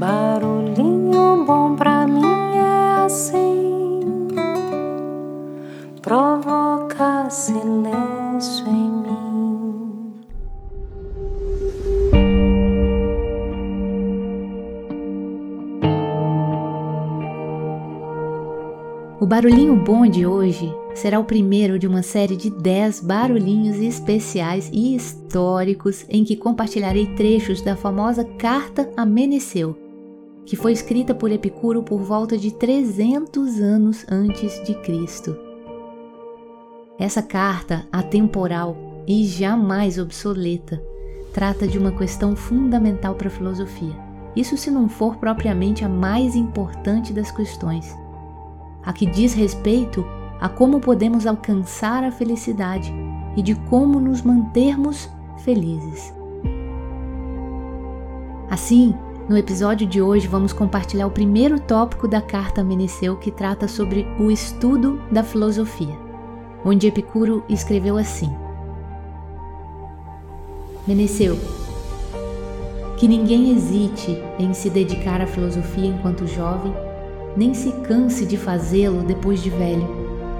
Barulhinho bom pra mim é assim, provoca silêncio em mim. O barulhinho bom de hoje será o primeiro de uma série de 10 barulhinhos especiais e históricos em que compartilharei trechos da famosa Carta a Meneceu, que foi escrita por Epicuro por volta de 300 anos antes de Cristo. Essa carta atemporal e jamais obsoleta trata de uma questão fundamental para a filosofia. Isso se não for propriamente a mais importante das questões, a que diz respeito a como podemos alcançar a felicidade e de como nos mantermos felizes. Assim, no episódio de hoje vamos compartilhar o primeiro tópico da carta Meneceu que trata sobre o estudo da filosofia, onde Epicuro escreveu assim: Meneceu, que ninguém hesite em se dedicar à filosofia enquanto jovem, nem se canse de fazê-lo depois de velho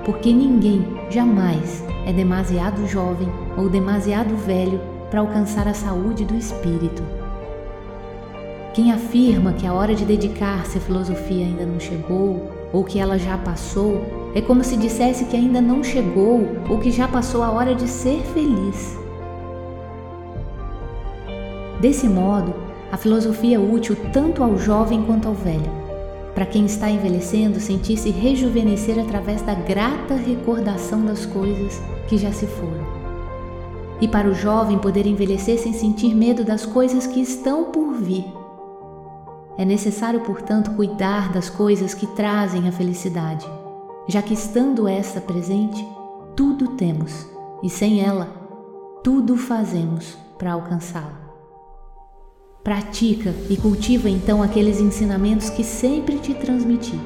porque ninguém jamais é demasiado jovem ou demasiado velho para alcançar a saúde do espírito. Quem afirma que a hora de dedicar-se à filosofia ainda não chegou ou que ela já passou é como se dissesse que ainda não chegou ou que já passou a hora de ser feliz. Desse modo, a filosofia é útil tanto ao jovem quanto ao velho para quem está envelhecendo sentir-se rejuvenescer através da grata recordação das coisas que já se foram. E para o jovem poder envelhecer sem sentir medo das coisas que estão por vir. É necessário, portanto, cuidar das coisas que trazem a felicidade, já que estando esta presente, tudo temos, e sem ela, tudo fazemos para alcançá-la. Pratica e cultiva então aqueles ensinamentos que sempre te transmiti,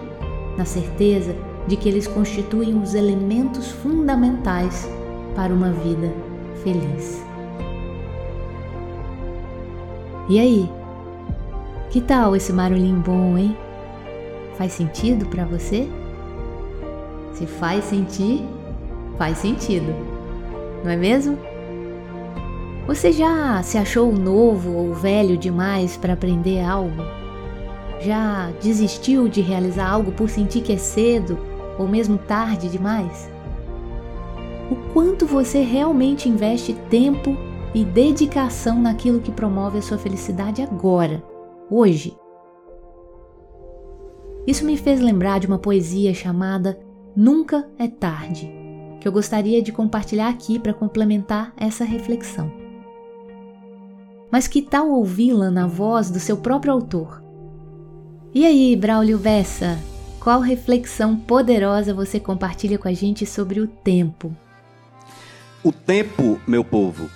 na certeza de que eles constituem os elementos fundamentais para uma vida feliz. E aí? Que tal esse barulhinho bom, hein? Faz sentido para você? Se faz sentir, faz sentido, não é mesmo? Você já se achou novo ou velho demais para aprender algo? Já desistiu de realizar algo por sentir que é cedo ou mesmo tarde demais? O quanto você realmente investe tempo e dedicação naquilo que promove a sua felicidade agora, hoje? Isso me fez lembrar de uma poesia chamada Nunca é Tarde, que eu gostaria de compartilhar aqui para complementar essa reflexão mas que tal ouvi-la na voz do seu próprio autor? E aí, Braulio Bessa, qual reflexão poderosa você compartilha com a gente sobre o tempo? O tempo, meu povo,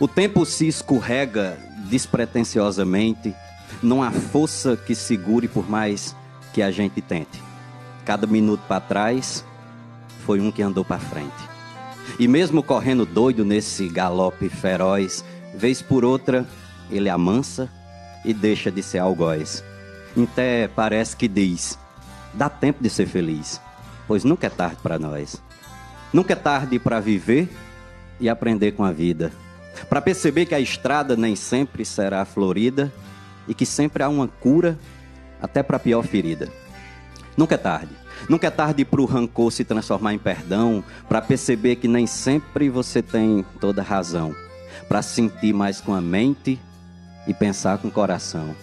o tempo se escorrega despretensiosamente, não há força que segure por mais que a gente tente. Cada minuto para trás foi um que andou para frente. E mesmo correndo doido nesse galope feroz, Vez por outra, ele amansa e deixa de ser algoz. Até parece que diz: dá tempo de ser feliz, pois nunca é tarde para nós. Nunca é tarde para viver e aprender com a vida. Para perceber que a estrada nem sempre será florida e que sempre há uma cura até para a pior ferida. Nunca é tarde. Nunca é tarde para o rancor se transformar em perdão, para perceber que nem sempre você tem toda razão para sentir mais com a mente e pensar com o coração.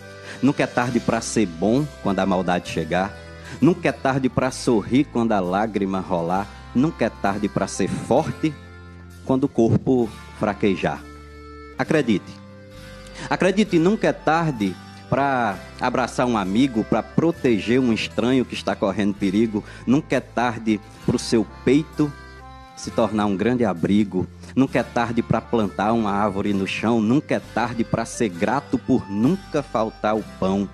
Nunca é tarde para ser bom quando a maldade chegar. Nunca é tarde para sorrir quando a lágrima rolar. Nunca é tarde para ser forte quando o corpo fraquejar. Acredite. Acredite, nunca é tarde para abraçar um amigo, para proteger um estranho que está correndo perigo. Nunca é tarde para o seu peito se tornar um grande abrigo Nunca é tarde para plantar uma árvore no chão, nunca é tarde para ser grato por nunca faltar o pão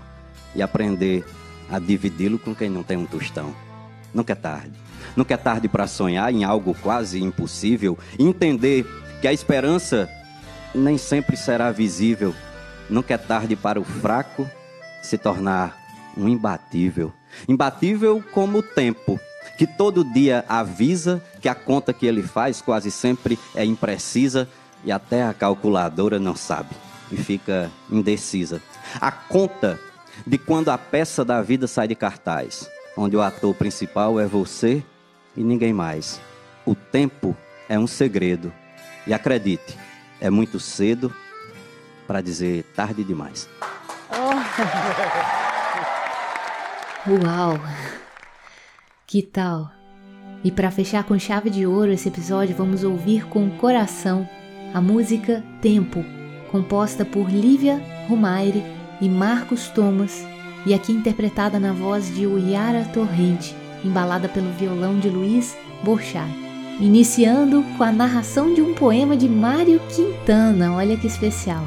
e aprender a dividi-lo com quem não tem um tostão. Nunca é tarde. Nunca é tarde para sonhar em algo quase impossível, entender que a esperança nem sempre será visível. Nunca é tarde para o fraco se tornar um imbatível. Imbatível como o tempo, que todo dia avisa que a conta que ele faz quase sempre é imprecisa e até a calculadora não sabe e fica indecisa. A conta de quando a peça da vida sai de cartaz, onde o ator principal é você e ninguém mais. O tempo é um segredo. E acredite, é muito cedo para dizer tarde demais. Uau! Que tal? E para fechar com chave de ouro esse episódio, vamos ouvir com o coração a música Tempo, composta por Lívia Rumaire e Marcos Thomas, e aqui interpretada na voz de Uiara Torrente, embalada pelo violão de Luiz Borchat. Iniciando com a narração de um poema de Mário Quintana, olha que especial.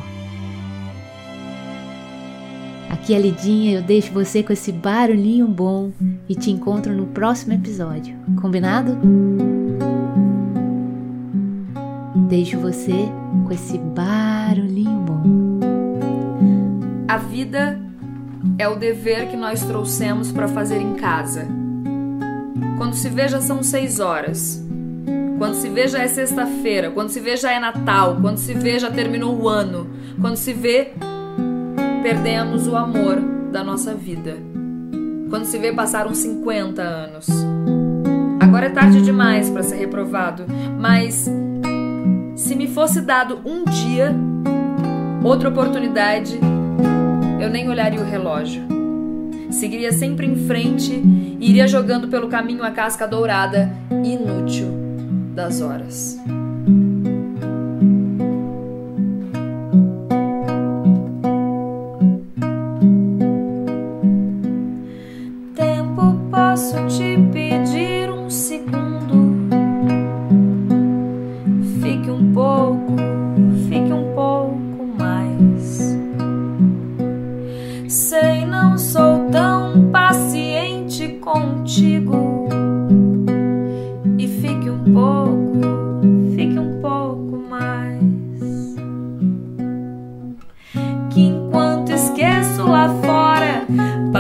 Aqui é Lidinha, eu deixo você com esse barulhinho bom e te encontro no próximo episódio. Combinado? Deixo você com esse barulhinho bom. A vida é o dever que nós trouxemos para fazer em casa. Quando se vê já são seis horas. Quando se vê já é sexta-feira. Quando se vê já é Natal. Quando se vê já terminou o ano. Quando se vê perdemos o amor da nossa vida. Quando se vê passaram 50 anos. Agora é tarde demais para ser reprovado, mas se me fosse dado um dia, outra oportunidade, eu nem olharia o relógio. Seguiria sempre em frente e iria jogando pelo caminho a casca dourada inútil das horas.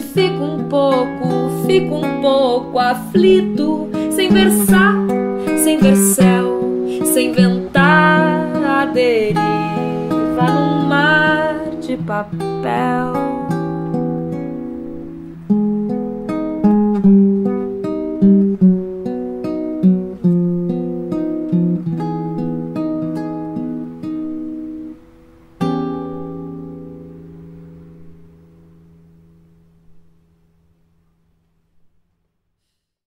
fica um pouco, fica um pouco aflito, sem versar, sem ver céu, sem ventar a deriva num mar de papel.